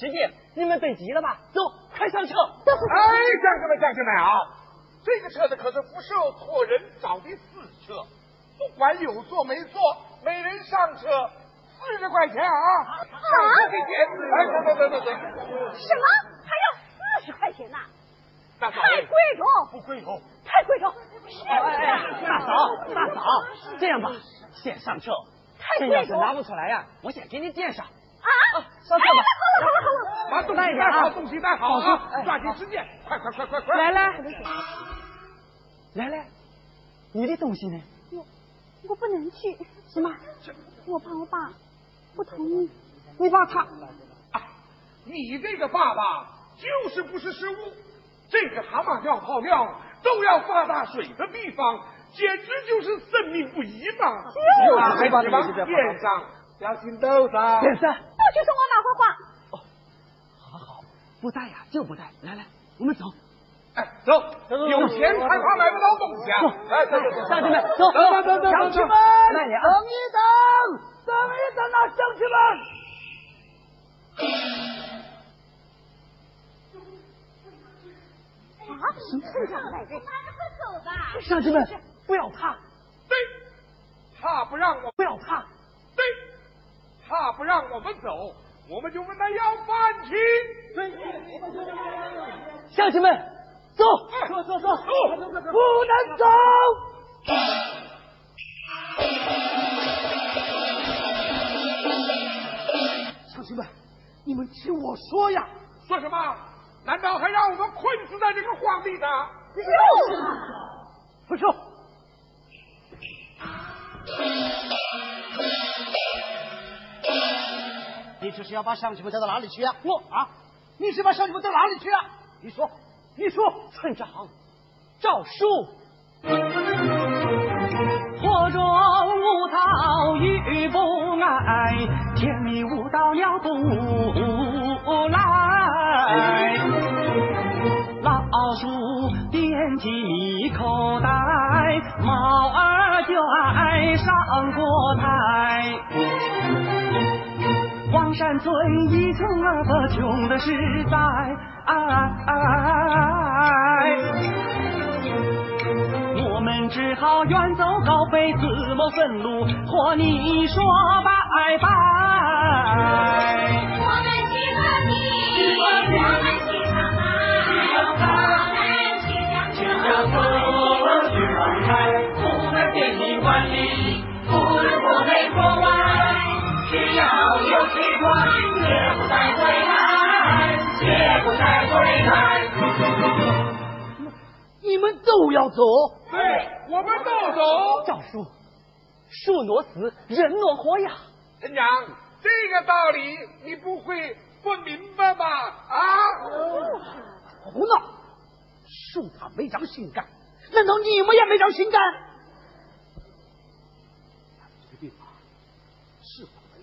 耽误了点时间，你们等急了吧？走，快上车！哎，乡亲们，乡亲们啊，这个车子可是不受托人找的私车，不管有座没座，每人上车四十块钱啊！上车给钱！哎，等等等等等！什么？还要四十块钱呐？大嫂，太贵重，不贵重。太贵重！哎哎哎，大嫂，大嫂，这样吧，先上车。这要是拿不出来呀，我先给你垫上。啊！上车吧。好了好了把东西带好，东西带好啊！抓紧时间，快快快快快！来来，来来，你的东西呢？我我不能去，什么？我怕我爸不同意。你爸他，你这个爸爸就是不识时务，这个蛤蟆尿泡尿都要发大水的地方，简直就是生命不移嘛！就是还把是往这个边上，小心兜上。先生，那就是我马花花。不带呀就不带。来来，我们走。哎，走，有钱才怕买不到东西啊！哎，走走走，乡亲们，走走走走走，乡亲们，慢点啊！等一等，等一等啊，乡亲们！啊，村长来着，马上快走吧。乡亲们，不要怕，对，他不让我，不要怕。对，他不让我们走，我们就问他要饭吃。对，乡亲们，走，走走走，不能走！乡亲们，你们听我说呀，说什么？难道还让我们困死在这个荒地上？就是嘛。不说。你这是要把乡亲们带到哪里去啊？我啊，你是把乡亲们带到哪里去啊？你说，你说，村长，赵叔。火中无桃雨不爱，甜蜜舞蹈鸟不来。老鼠惦记口袋，猫儿就爱上锅台。荒山村一穷二不穷的实在，我们只好远走高飞，自谋生路，和你说拜拜。我们去喝酒，我们去唱歌，我们去唱歌。去放开，不能电影馆里，要有习惯，绝不再回来，也不再回来。你们都要走？对，我们都走。诏书，树挪死，人挪活呀。村长，这个道理你不会不明白吧？啊？胡闹！树他没长心肝，难道你们也没长心肝？这个地方是荒了一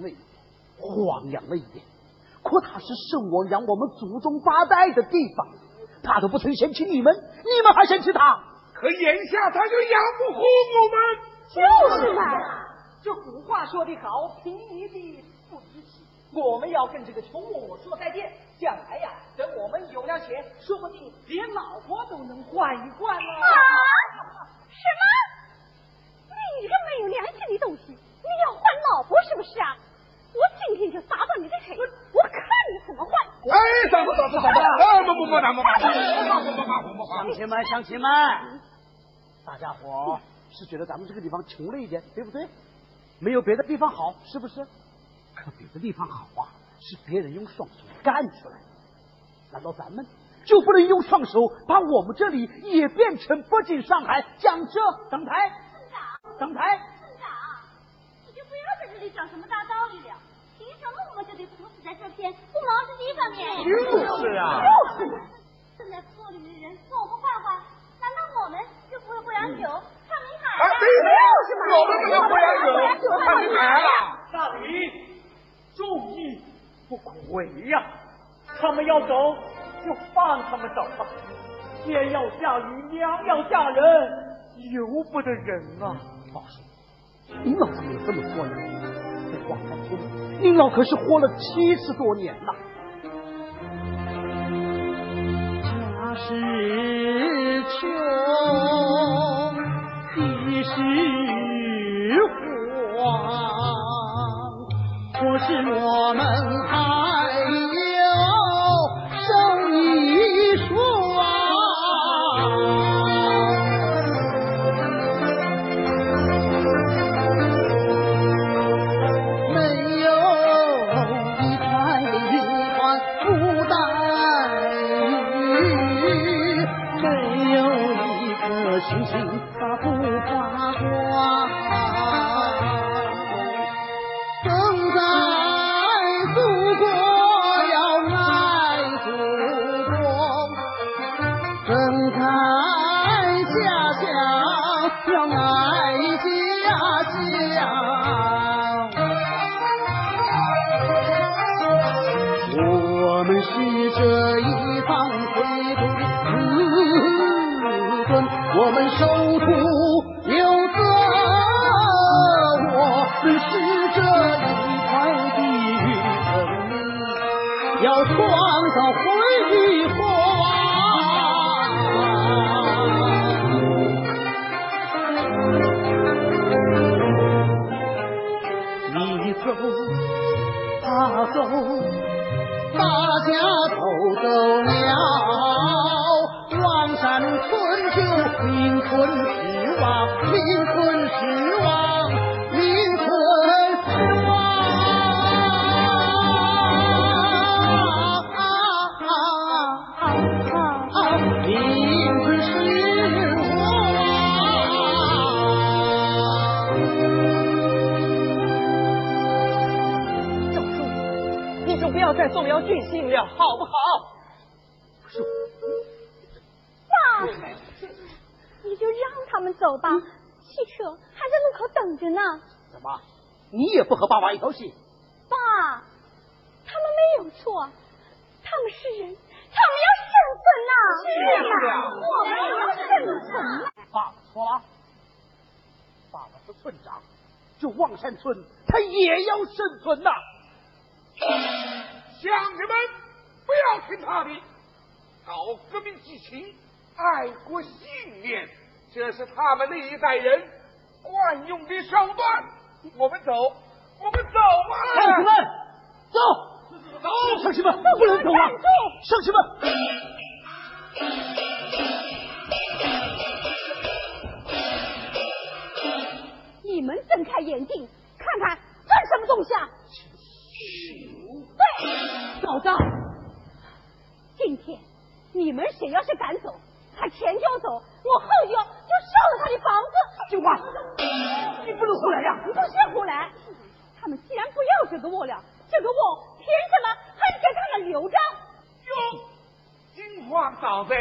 点，穷了一点，荒凉了一点，可它是圣王养我们祖宗八代的地方，他都不曾嫌弃你们，你们还嫌弃他？可眼下他就养不活我们。就是嘛。这古话说得好，平易的不义气，我们要跟这个穷嬷嬷说再见。将来呀，等我们有了钱，说不定连老婆都能换一换了。啊？什么？你这个没有良心的东西！你要换老婆是不是啊？我今天就砸断你的腿，我看你怎么换！哎，等等等等等等，不不不，不不不不乡亲们，乡亲们，大家伙是觉得咱们这个地方穷了一点，对不对？没有别的地方好，是不是？可别的地方好啊，是别人用双手干出来的。难道咱们就不能用双手把我们这里也变成北京、上海？讲这上台，上台，村长，你就不要在这里讲什么大在这片不毛之地方面？就是啊，就是。正在村里的人说不坏话，难道我们就不会不养酒、唱名牌？啊，对对，我们不能不养酒、唱名牌了。大礼。众义不亏呀！他们要走，就放他们走吧。天要下雨，娘要嫁人，由不得人啊！老叔，您老怎么有这么说呢？在广山村，您老可是活了七十多年了。家是穷，地是荒。可是我们还要再动摇军心了，好不好？爸你就让他们走吧，汽车还在路口等着呢。怎么，你也不和爸爸一条心？爸，他们没有错，他们是人，他们要生存呐。是呀，我们也要生存。爸爸错了，爸爸是村长，就望山村，他也要生存呐。乡亲们，不要听他的，搞革命激情。爱国信念，这是他们那一代人惯用的手段。我们走，我们走啊！乡亲们，走，走！乡亲们，不能走啊！乡亲们，你们睁开眼睛看看，这是什么东西啊？对，嫂子，今天你们谁要是敢走？他前脚走，我后脚就烧了他的房子。金花，你不能胡来呀！不是胡来，他们既然不要这个窝了，这个窝凭什么还给他们留着？哟，金花嫂子，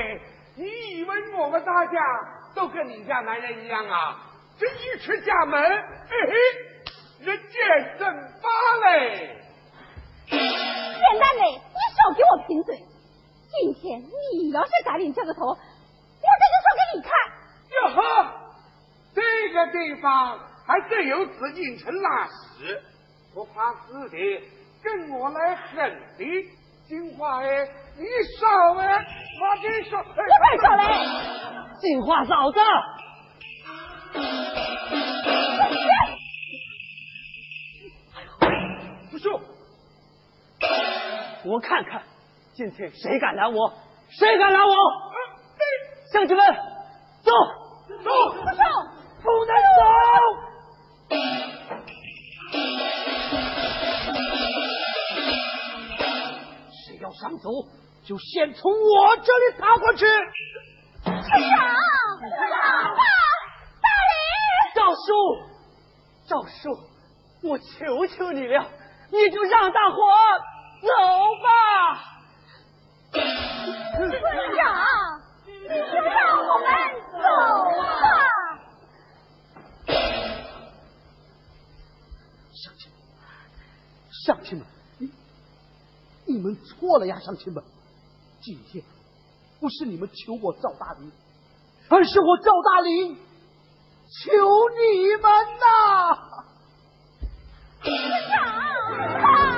你以为我们大家都跟你家男人一样啊？这一出家门，嘿嘿，人见人发嘞。简单嘞，你少给我贫嘴。今天你要是敢领这个头。我这就说给你看。哟呵，这个地方还真有紫禁城那时，不怕死的，跟我来狠的。金花哎，你少哎，我跟你说，我没少嘞。金花嫂子，不是，我看看今天谁敢拦我，谁敢拦我？乡亲们，走走，不走，不能走。谁要想走，就先从我这里踏过去。村长，大林，赵叔，赵叔，我求求你了，你就让大伙走吧。村长，你就让我们走吧。乡亲们，乡亲们，你你们错了呀，乡亲们！今天不是你们求我赵大林，而是我赵大林求你们呐！村长，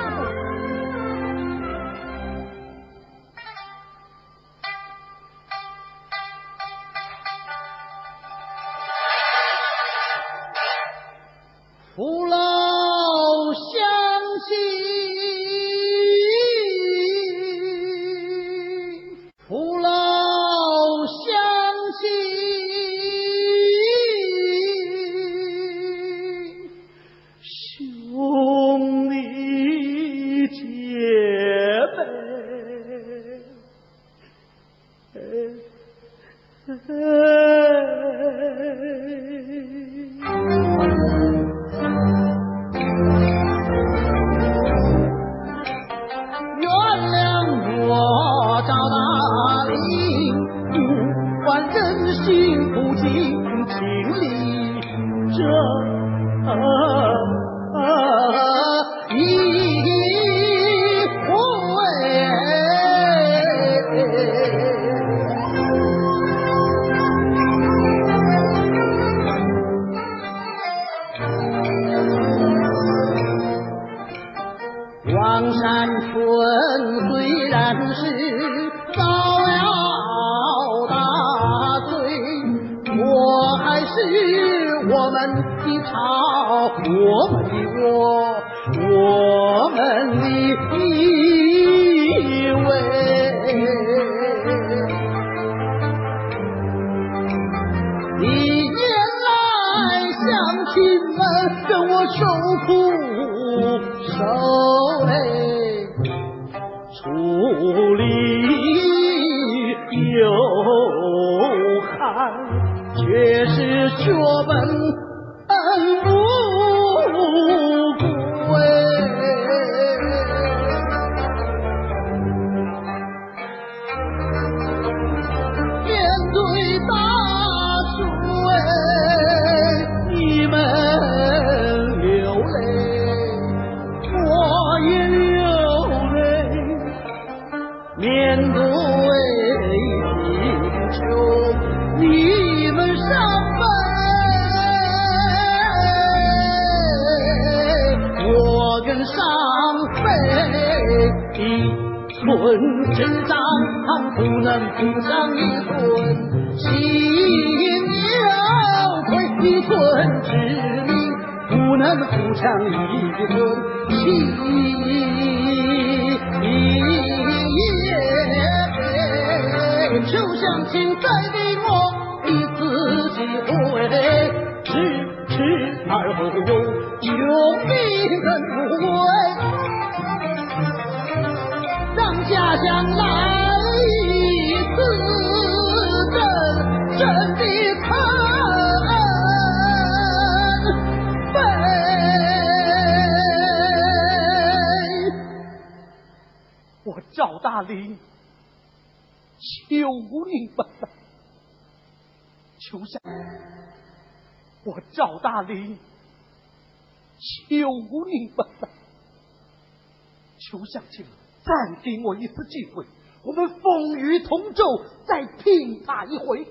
给我一次机会，我们风雨同舟，再拼他一回。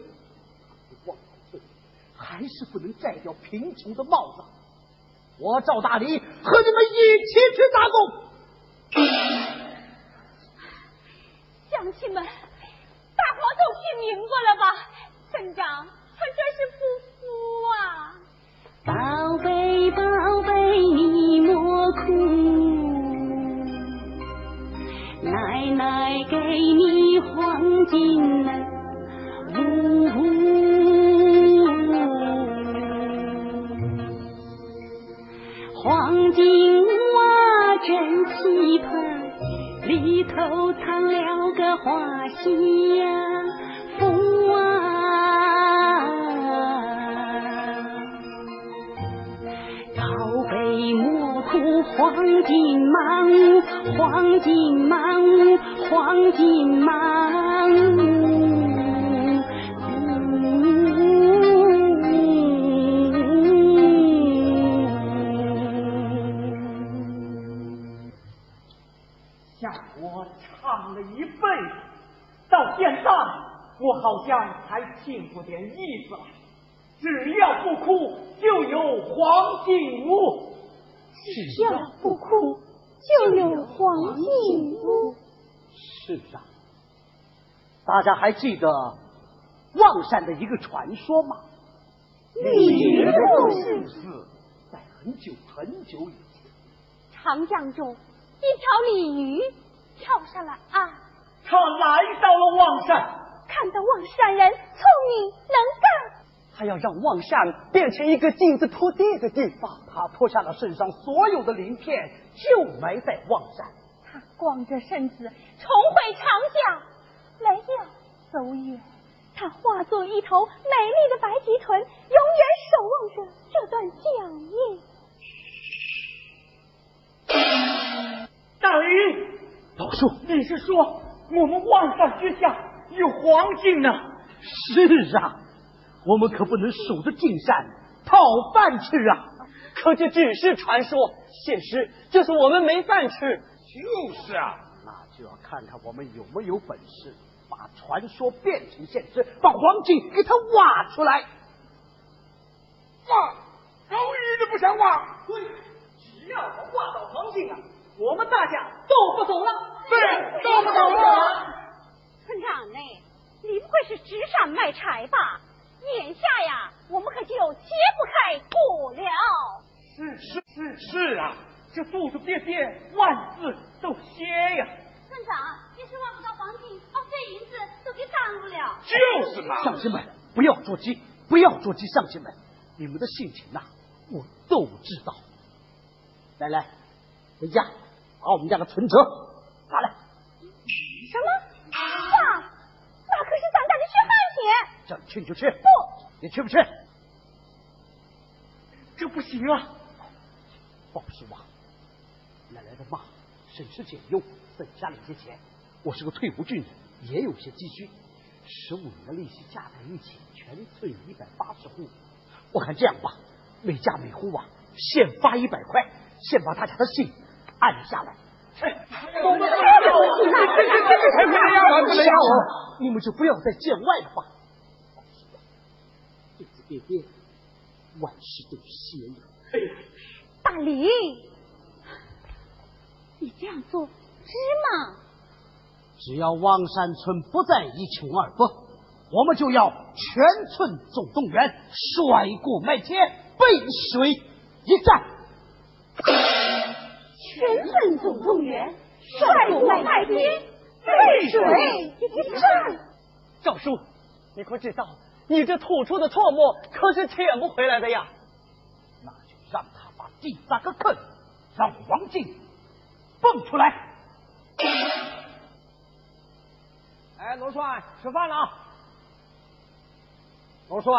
我还是不能摘掉贫穷的帽子。我赵大林和你们一起去打工。乡亲们，大伙都听明白了吧？村长，他这是不服啊！宝贝，宝贝，你莫哭，带给你黄金呢，黄金屋啊真气派，里头藏了个花香。黄金满屋，黄金满屋，黄金满屋。像我唱了一辈子，到现在我好像还听出点意思。只要不哭，就有黄金屋。只要不哭，就有黄金屋。是啊，大家还记得望山的一个传说吗？鲤鱼故事是在很久很久以前，长江中，一条鲤鱼跳上了岸，他来到了望山，看到望山人聪明能干，他要让望山变成一个镜子铺地的地方。他脱下了身上所有的鳞片，就埋在望山。他光着身子重回长江，没有走远。他化作一头美丽的白鳍豚，永远守望着这段江夜。大驴，老叔，你是说我们望山之下有黄金呢？是啊，我们可不能守着金山讨饭吃啊！可这只是传说，现实就是我们没饭吃。就是啊，那就要看看我们有没有本事把传说变成现实，把黄金给它挖出来。挖，我一直不想挖。对，只要我挖到黄金啊，我们大家都不走了。对，都不走了。村长呢？你不会是纸上卖柴吧？眼下呀，我们可就揭不开锅了。是是是是啊，这肚子瘪瘪，万字都歇呀。村长，你是挖不到黄金，把这银子都给耽误了。就是嘛。乡亲们，不要着急，不要着急，乡亲们，你们的心情呐、我都知道。来来，回家把我们家的存折拿来，什么？爸，那可是咱家的血汗钱。叫你去你就去，不，你去不去？这不行啊！放心吧，奶奶的妈省吃俭用省下了一些钱，我是个退伍军人，也有些积蓄，十五年的利息加在一起，全村一百八十户。我看这样吧，每家每户啊，先发一百块，先把大家的心安下来。我们不要这个这个才不能要，不能要我。你们就不要再见外了吧。日子变变，万事都歇了。大林，你这样做值吗？只要望山村不再一穷二富，我们就要全村总动员，甩锅卖铁，背水一战。全村总动员，率部卖天，背水一战。赵叔，你可知道，你这吐出的唾沫可是舔不回来的呀！那就让他把地扎个坑，让黄金蹦出来。哎，罗帅，吃饭了啊！罗帅，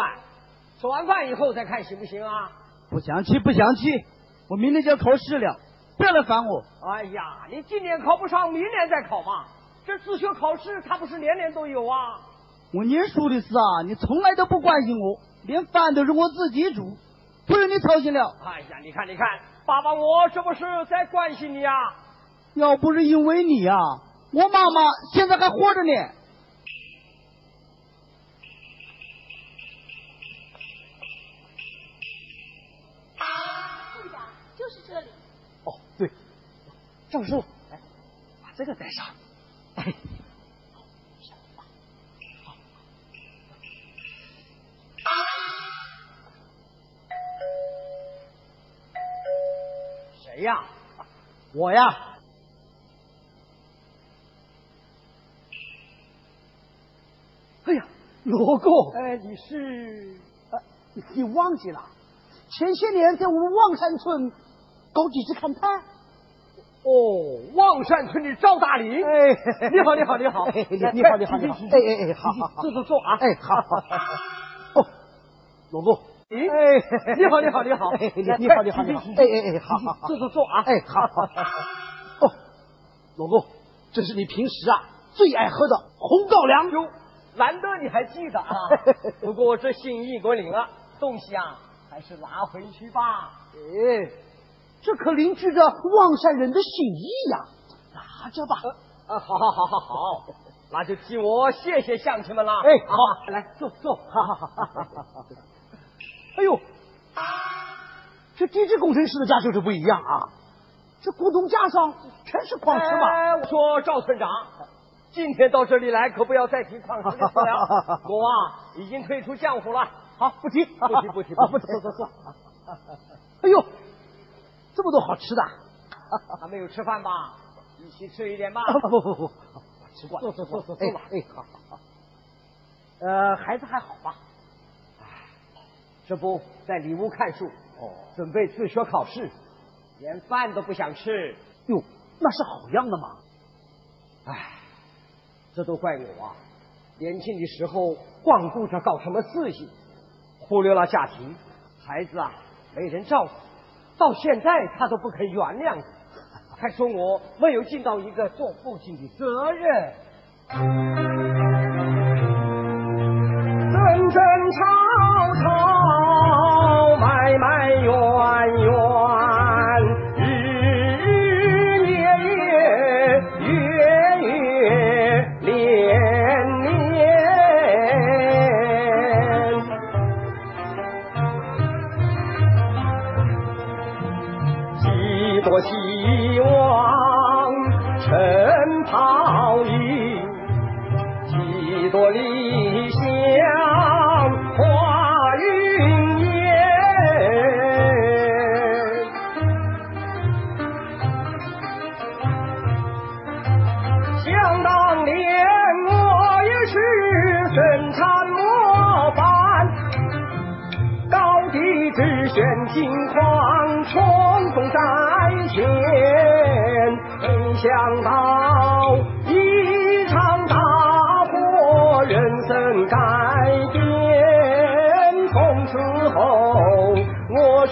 吃完饭以后再看行不行啊？不想去，不想去，我明天就要考试了，不要来烦我。哎呀，你今年考不上，明年再考嘛。这自学考试，它不是年年都有啊。我念书的事啊，你从来都不关心我，连饭都是我自己煮，不用你操心了。哎呀，你看，你看，爸爸我是不是在关心你啊。要不是因为你啊，我妈妈现在还活着呢。村长，就是这里。哦，对，赵叔，哎，这个带上。哎，呀？我呀。哎呀，罗哥，哎，你是？呃，你忘记了？前些年在我们望山村搞几次勘探。哦，望山村的赵大林。哎，你好，你好，你好，你你好，你好，你好。哎哎哎，好好好，坐坐坐啊。哎，好好好。哦，罗公。哎，你好，你好，你好。你好，你好，你好。哎哎哎，好好好，坐坐坐啊。哎，好好好。哦，老公，这是你平时啊最爱喝的红高粱。哟，难得你还记得啊。不过这心意我领了，东西啊还是拿回去吧。哎，这可凝聚着望山人的心意呀，拿着吧。啊，好好好好好，那就替我谢谢乡亲们了。哎，好，来坐坐。好好好。哎呦，这地质工程师的家就是不一样啊！这古董架上全是矿石嘛。哎，我说赵村长，今天到这里来可不要再提矿石的事了。我啊已经退出江湖了。好，不提，不提，不提，不提，坐坐坐。哎呦，这么多好吃的，还没有吃饭吧？一起吃一点吧。不不不不，吃过了。坐坐坐坐坐吧。哎，好好好。呃，孩子还好吧？这不在里屋看书，哦，准备自学考试，连饭都不想吃。哟，那是好样的嘛！唉，这都怪我啊！年轻的时候光顾着搞什么事情，忽略了家庭，孩子啊没人照顾，到现在他都不肯原谅我，还说我没有尽到一个做父亲的责任。争争吵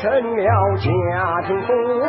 成了家庭负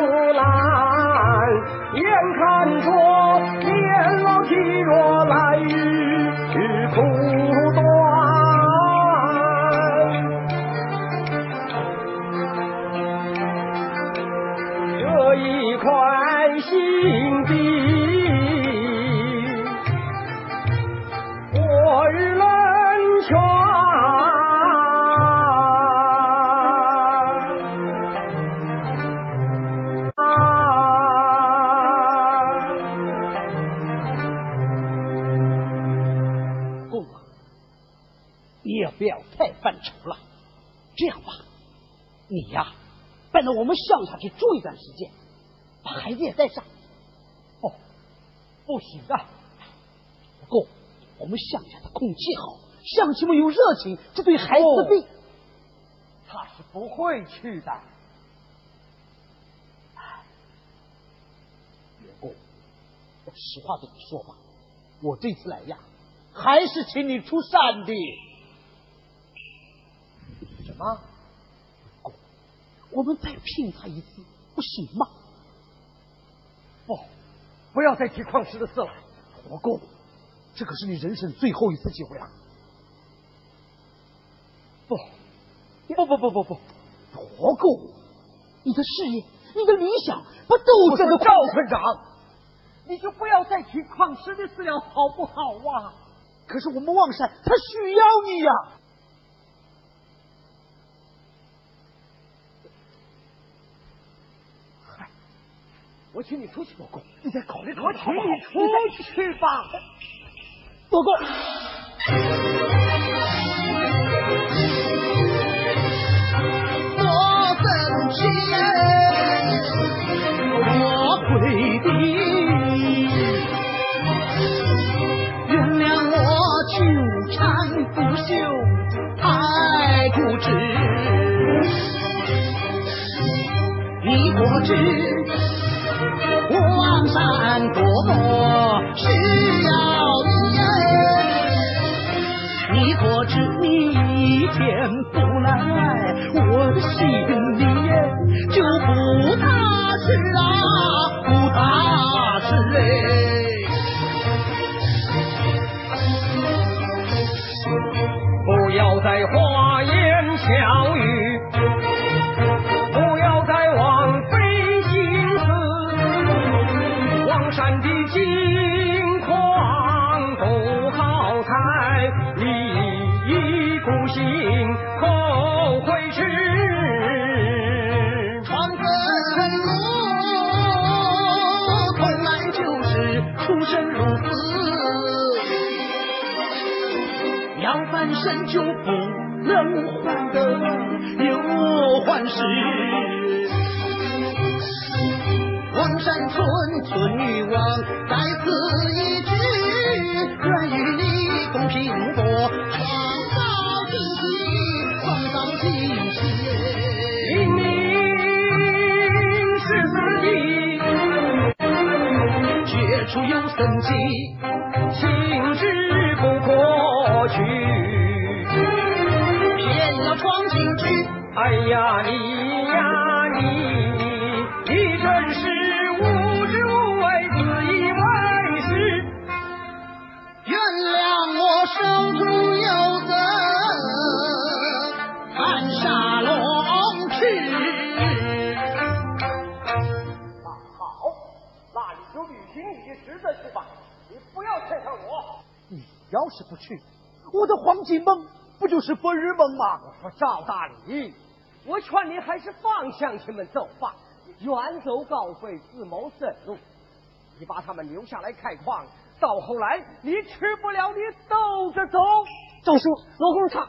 去住一段时间，把孩子也带上。哦，不行啊！公，我们乡下的空气好，乡亲们有热情，这对孩子的病。他是不会去的。员工，我实话对你说吧，我这次来呀，还是请你出山的。什么？公，我们再拼他一次，不行吗？不，不要再提矿石的事了。活够，这可是你人生最后一次机会了。不，不不不不不，活够，你的事业，你的理想，不都这个赵村长，你就不要再提矿石的事了，好不好啊？可是我们望山，他需要你呀、我请你出去做工，你再考虑考虑，我请你出去吧。多工。我生气，我跪地，原谅我纠缠不休，太固执。你可知村村女王在此一举，愿与你共拼搏，创造惊喜，创造惊喜。明明是自己绝处有生机，情之不可取。偏要闯进去。哎呀是不去，我的黄金梦不就是白日梦吗？我说赵大礼，我劝你还是放乡亲们走吧，远走高飞，自谋生路。你把他们留下来开矿，到后来你吃不了，你兜着走。赵叔，罗红茶，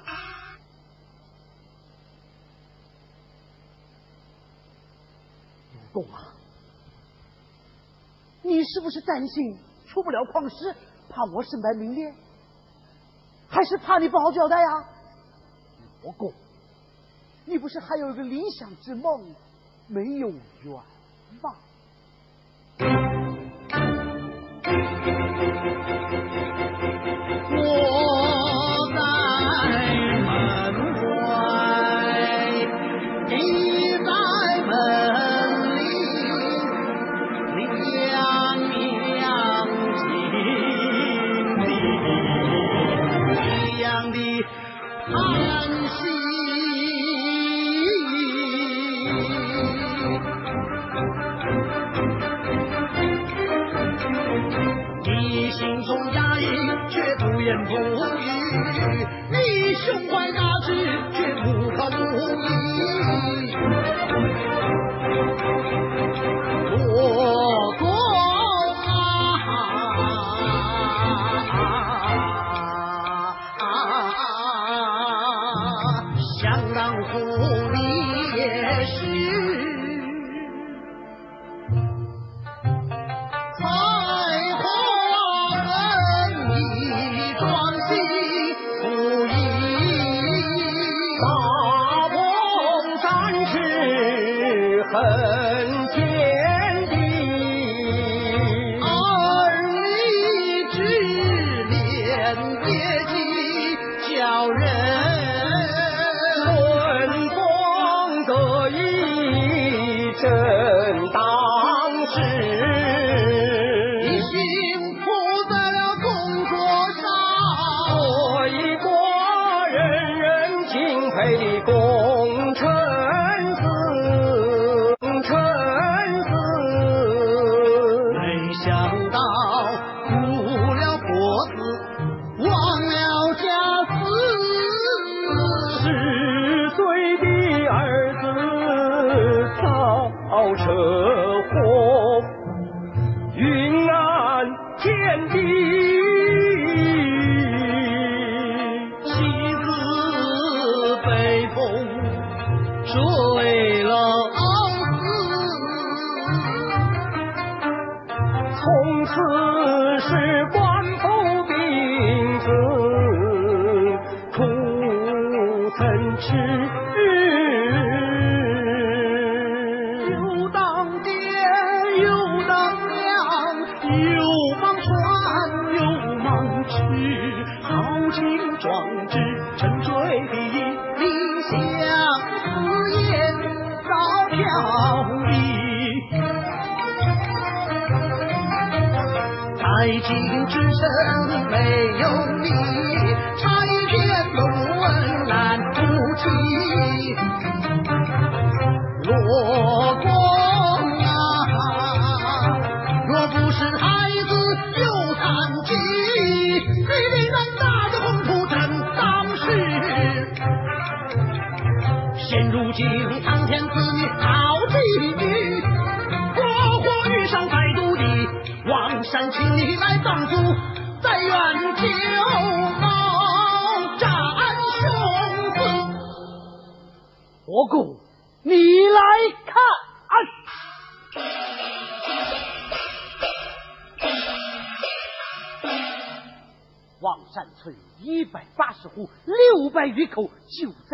公啊，你是不是担心出不了矿石，怕我身败名裂，还是怕你不好交代呀、罗公，你不是还有一个理想之梦没有圆吗？我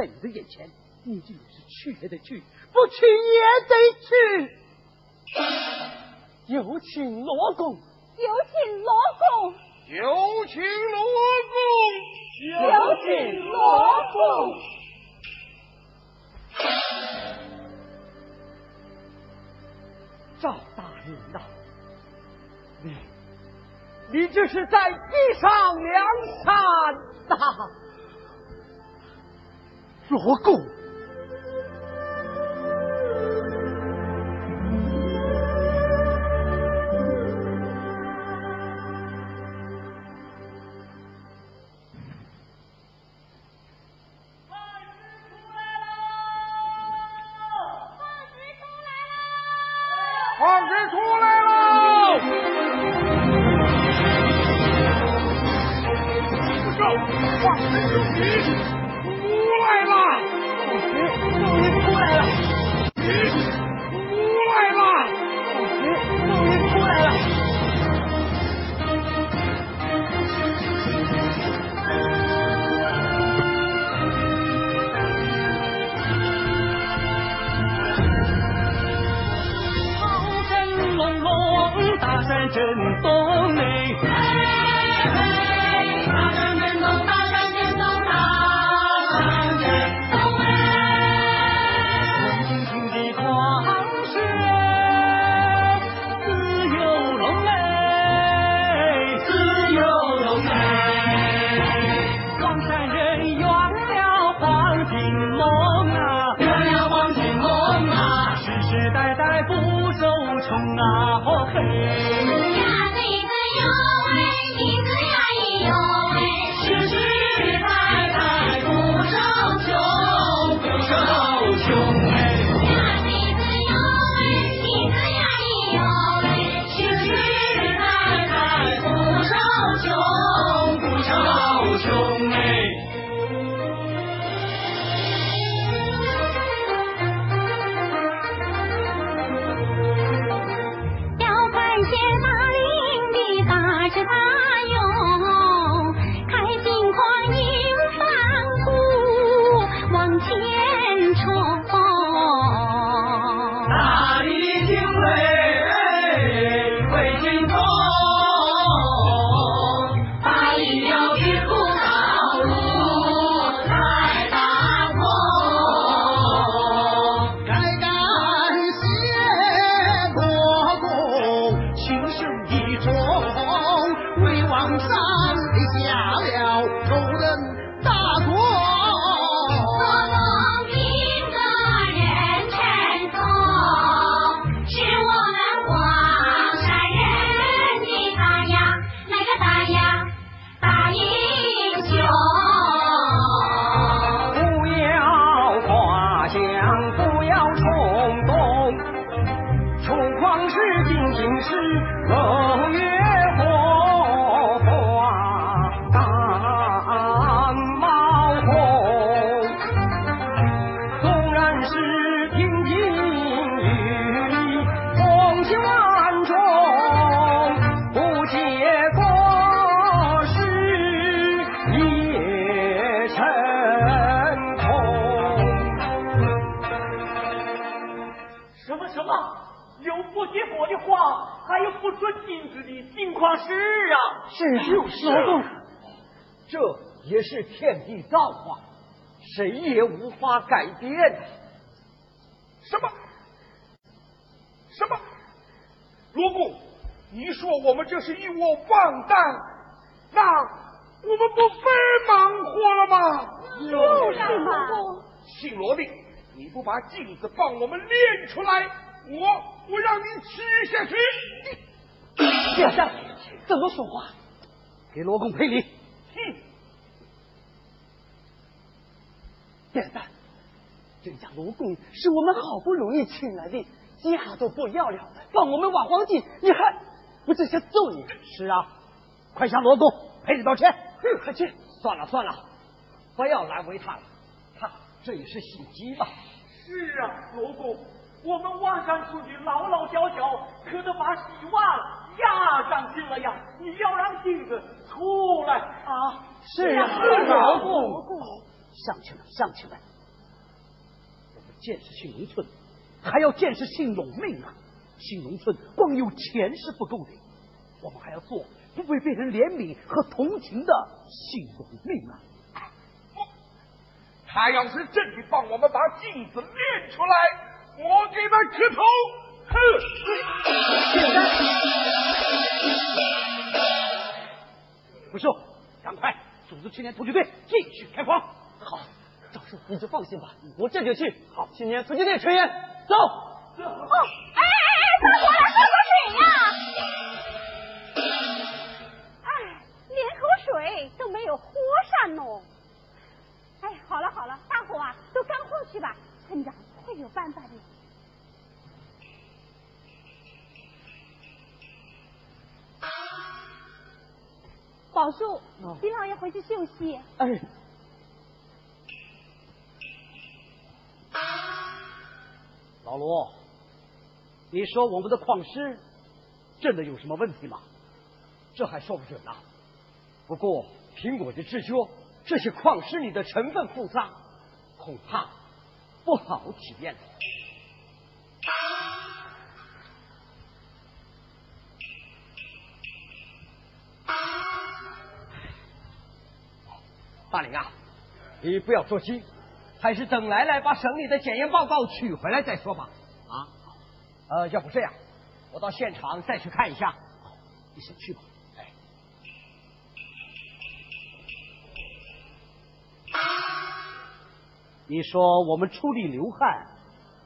在你的眼前你就是去也得去不去也得去。有请罗公。有请罗公。有请罗公。有请罗公。赵大人呐你你这是在逼上梁山呐。老狗冲啊，火黑！老公，这也是天地造化，谁也无法改变。什么？什么？罗布，你说我们这是一窝王蛋，那我们不白忙活了吗？就是嘛。姓罗的，你不把镜子帮我们练出来，我我让你吃下去。殿下，怎么说话？给罗公赔礼。哼！殿下，人家罗公是我们好不容易请来的，家都不要了，帮我们挖黄金，你还不这些揍你？是啊，快向罗公赔礼道歉。哼快去！算了算了，不要难为他了，他这也是心急吧？是啊，罗公，我们晚上出去老老小小，可都把洗碗。压上去了呀！你要让镜子出来啊！是啊，是老公，上去了，上去了，我们建设新农村，还要建设新农民啊！新农村光有钱是不够的，我们还要做不为别人怜悯和同情的新农民啊！他要是真的帮我们把镜子练出来，我给他磕头。哼！不秀，赶快组织青年突击队继续开荒。好，赵叔你就放心吧，我这就去。好，青年突击队成员走。哦，哎哎哎，大伙来喝口水呀！哎，连口水都没有喝上呢。哎，好了好了，大伙啊都干活去吧，村长会有办法的。宝叔，李老爷回去休息。哎，老罗，你说我们的矿师真的有什么问题吗？这还说不准呢。不过凭我的直觉，这些矿石里的成分复杂，恐怕不好体验。大林啊，你不要着急，还是等来来把省里的检验报告取回来再说吧。啊，呃，要不这样，我到现场再去看一下。你先去吧。哎，你说我们出力流汗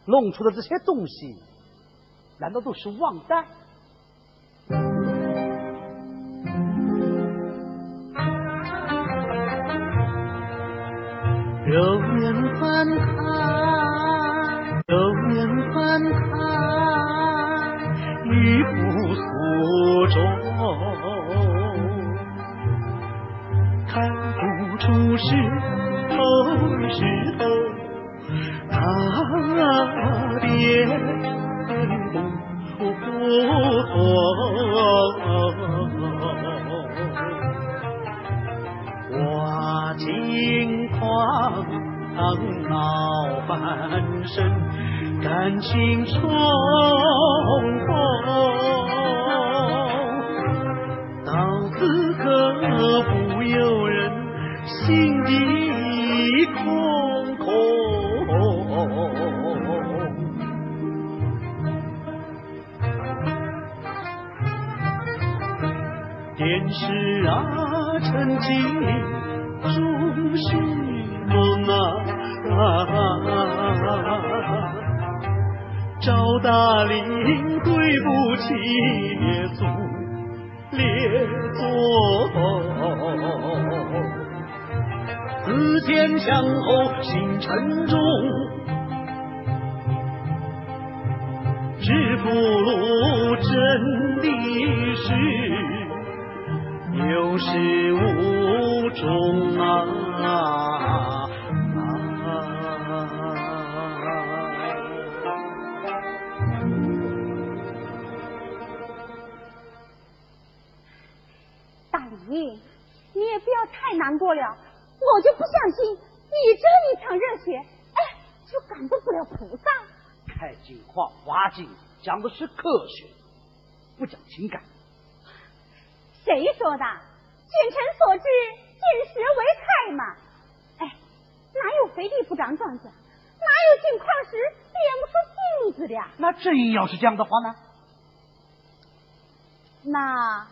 弄出的这些东西，难道都是忘带？难过了，我就不相信你这一场热血，哎，就感动不了菩萨。太极画花镜讲的是科学，不讲情感。谁说的？君臣所知，见识为开嘛。哎，哪有肥地不长庄稼？哪有金矿石炼不出金子的？那真要是这样的话呢？那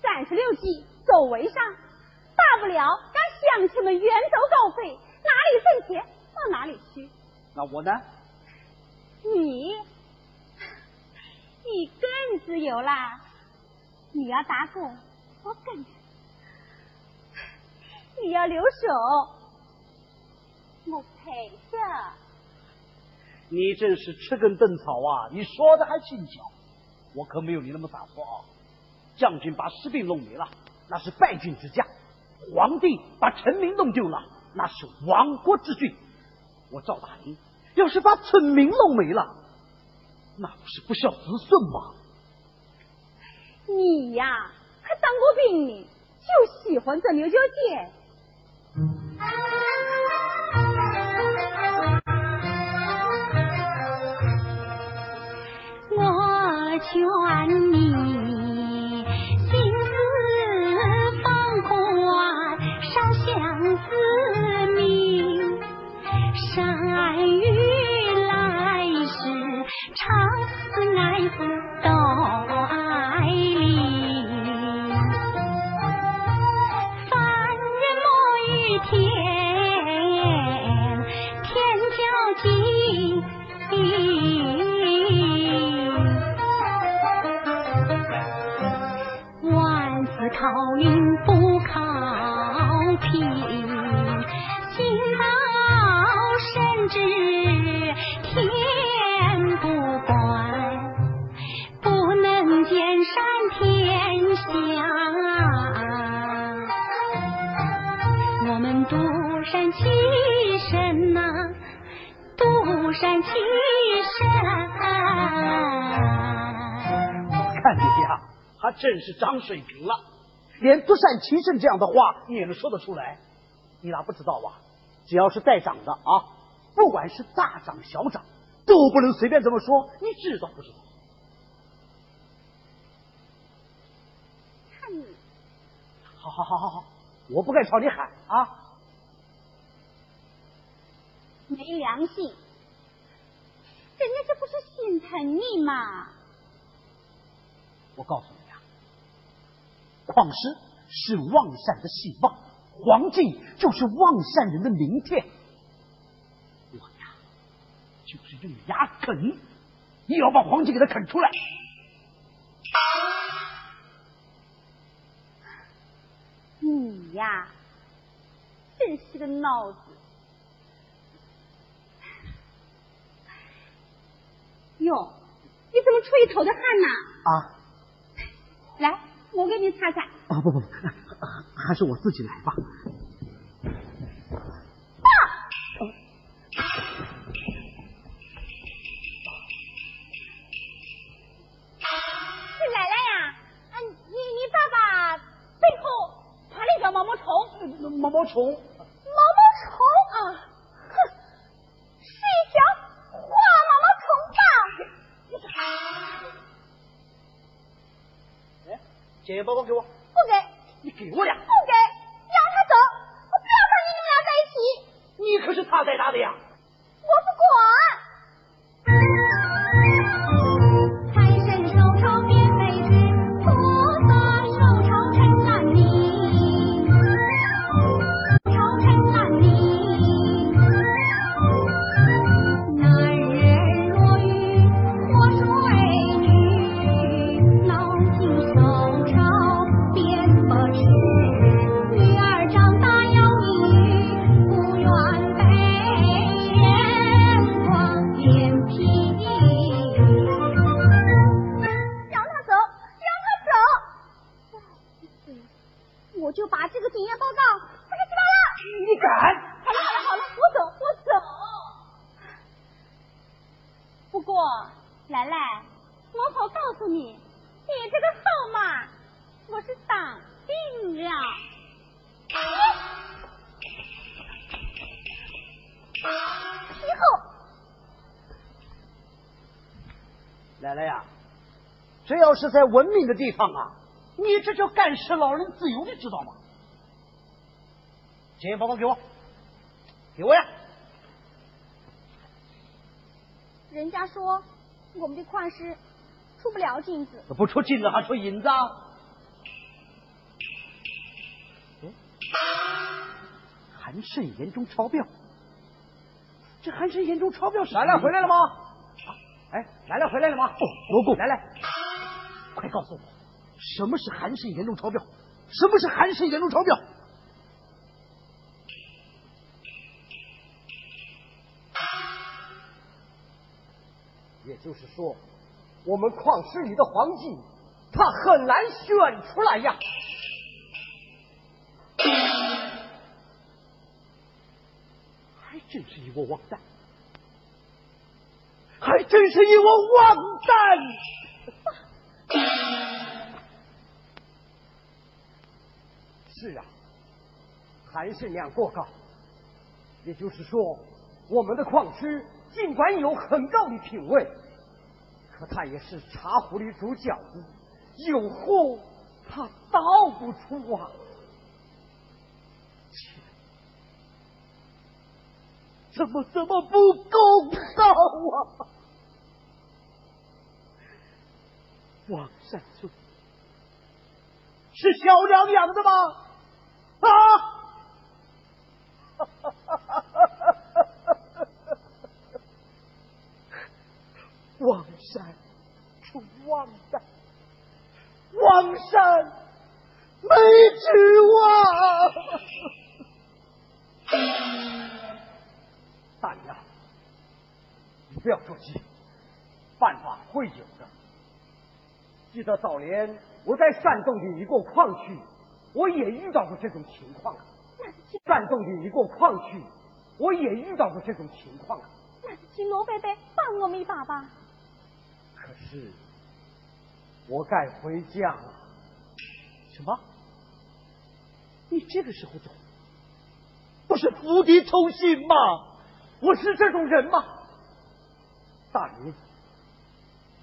三十六计走为上，大不了让乡亲们远走高飞，哪里挣钱往哪里去。那我呢？你，你更自由啦！你要打工，我跟着；你要留守，我陪着。你真是吃根嫩草啊！你说的还轻巧，我可没有你那么洒脱啊！将军把士兵弄没了，那是败军之将；皇帝把臣民弄丢了，那是亡国之君。我赵大林要是把村民弄没了，那不是不孝子孙吗？你呀，还当过兵呢，就喜欢这牛角尖。我劝你是长水平了，连独善其身这样的话你也能说得出来。你哪不知道啊？只要是带长的啊，不管是大长小长，都不能随便这么说。你知道不知道？看你，好好好好好，我不该朝你喊啊！没良心！人家这不是心疼你吗？我告诉你啊，矿石是望善的希望，黄金就是望善人的明天。我呀，就是用牙啃，也要把黄金给它啃出来。你呀，真是个脑子！哟，你怎么出一头的汗呐？啊来，我给你擦擦。哦不不不，还是我自己来吧。这要是在文明的地方啊，你这叫干涉老人自由，你知道吗？检验报告给我，给我呀！人家说我们的矿师出不了金子，不出金子还出银子啊？韩胜严重超标，这韩胜严重超标是兰兰回来了吗？啊，哎，兰兰回来了吗？哦，罗公，来来，快告诉我，什么是韩胜严重超标？什么是韩胜严重超标？也就是说，我们矿石里的黄金，它很难选出来呀。还真是一窝王蛋，还真是一窝王蛋！是啊，韩胜量过高，也就是说，我们的矿石尽管有很高的品位，可它也是茶壶里煮饺子，有货它倒不出啊。怎么这么不公道啊！王山村是小梁养的吗？啊！王山出王山，王山没指望。大娘，你不要着急，办法会有的。记得早年我在山东的一个矿区，我也遇到过这种情况啊。山东的一个矿区，我也遇到过这种情况啊。请罗贝贝帮我们一把吧。可是，我该回家了。什么？你这个时候走，不是釜底抽薪吗？我是这种人吗？大人，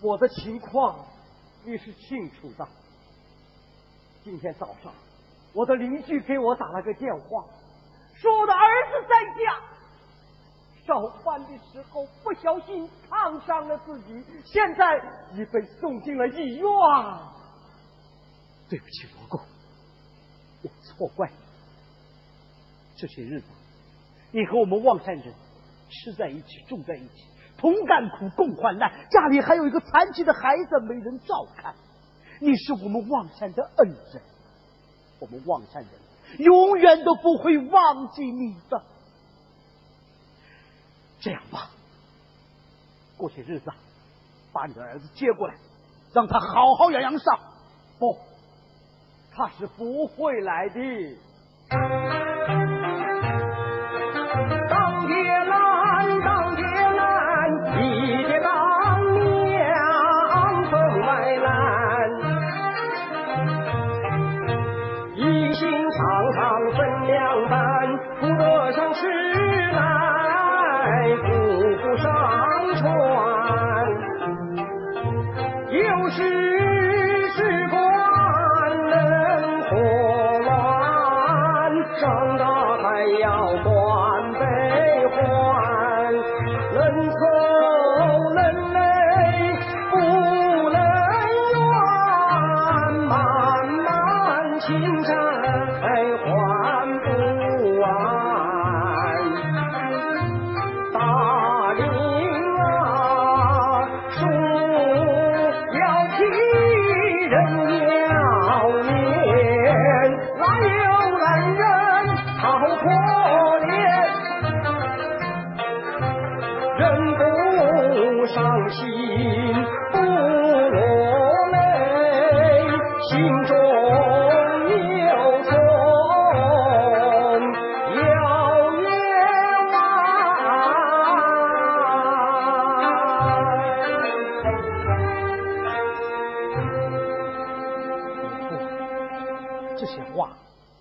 我的情况你是清楚的。今天早上，我的邻居给我打了个电话，说我的儿子在家烧饭的时候不小心烫伤了自己，现在已被送进了医院。对不起，罗公，我错怪你。这些日子，你和我们望山人。吃在一起，住在一起，同甘苦，共患难。家里还有一个残疾的孩子，没人照看。你是我们望山的恩人，我们望山人永远都不会忘记你的。这样吧，过些日子啊把你的儿子接过来，让他好好养养伤。不，他是不会来的。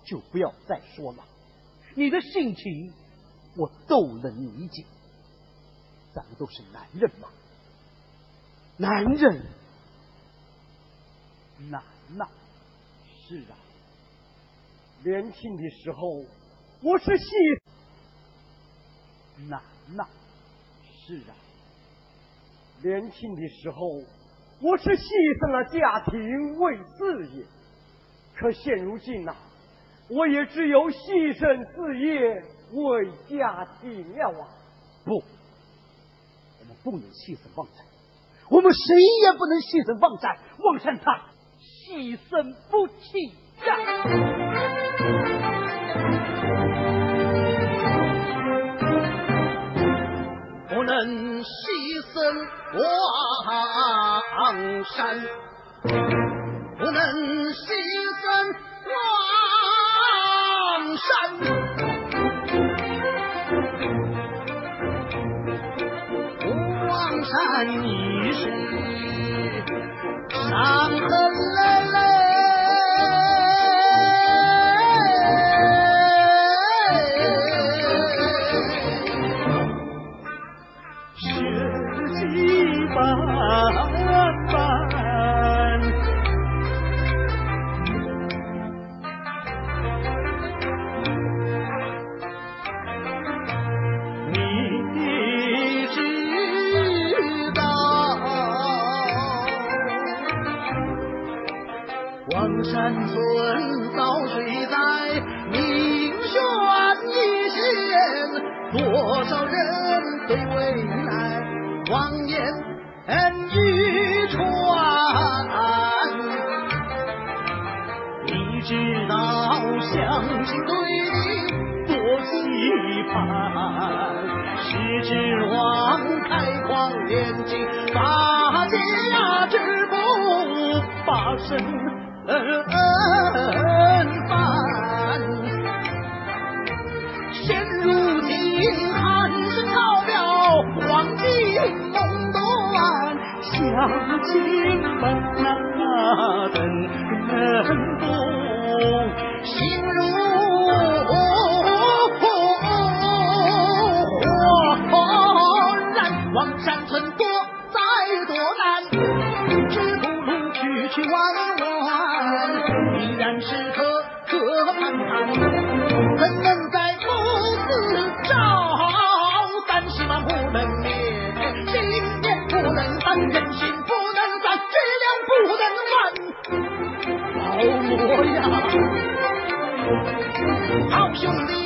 就不要再说了。你的性情我都能理解，咱们都是男人嘛，男人难呐。是啊，年轻的时候我是戏难呐。是啊，年轻的时候我是牺牲了家庭为事业，可现如今呐，我也只有牺牲事业为家庭了啊！不，我们不能牺牲旺财，我们谁也不能牺牲旺财。旺山他牺牲不起呀。不能牺牲王山，不能牺山，王山已是伤痕累累。山村早睡在命悬一线，多少人对未来谎言欲传。你知道乡亲对你多期盼，是指望开矿炼金，大家止步发生。恩范，现如今寒声草表，黄金梦断，乡亲们啊，等人不，you leave.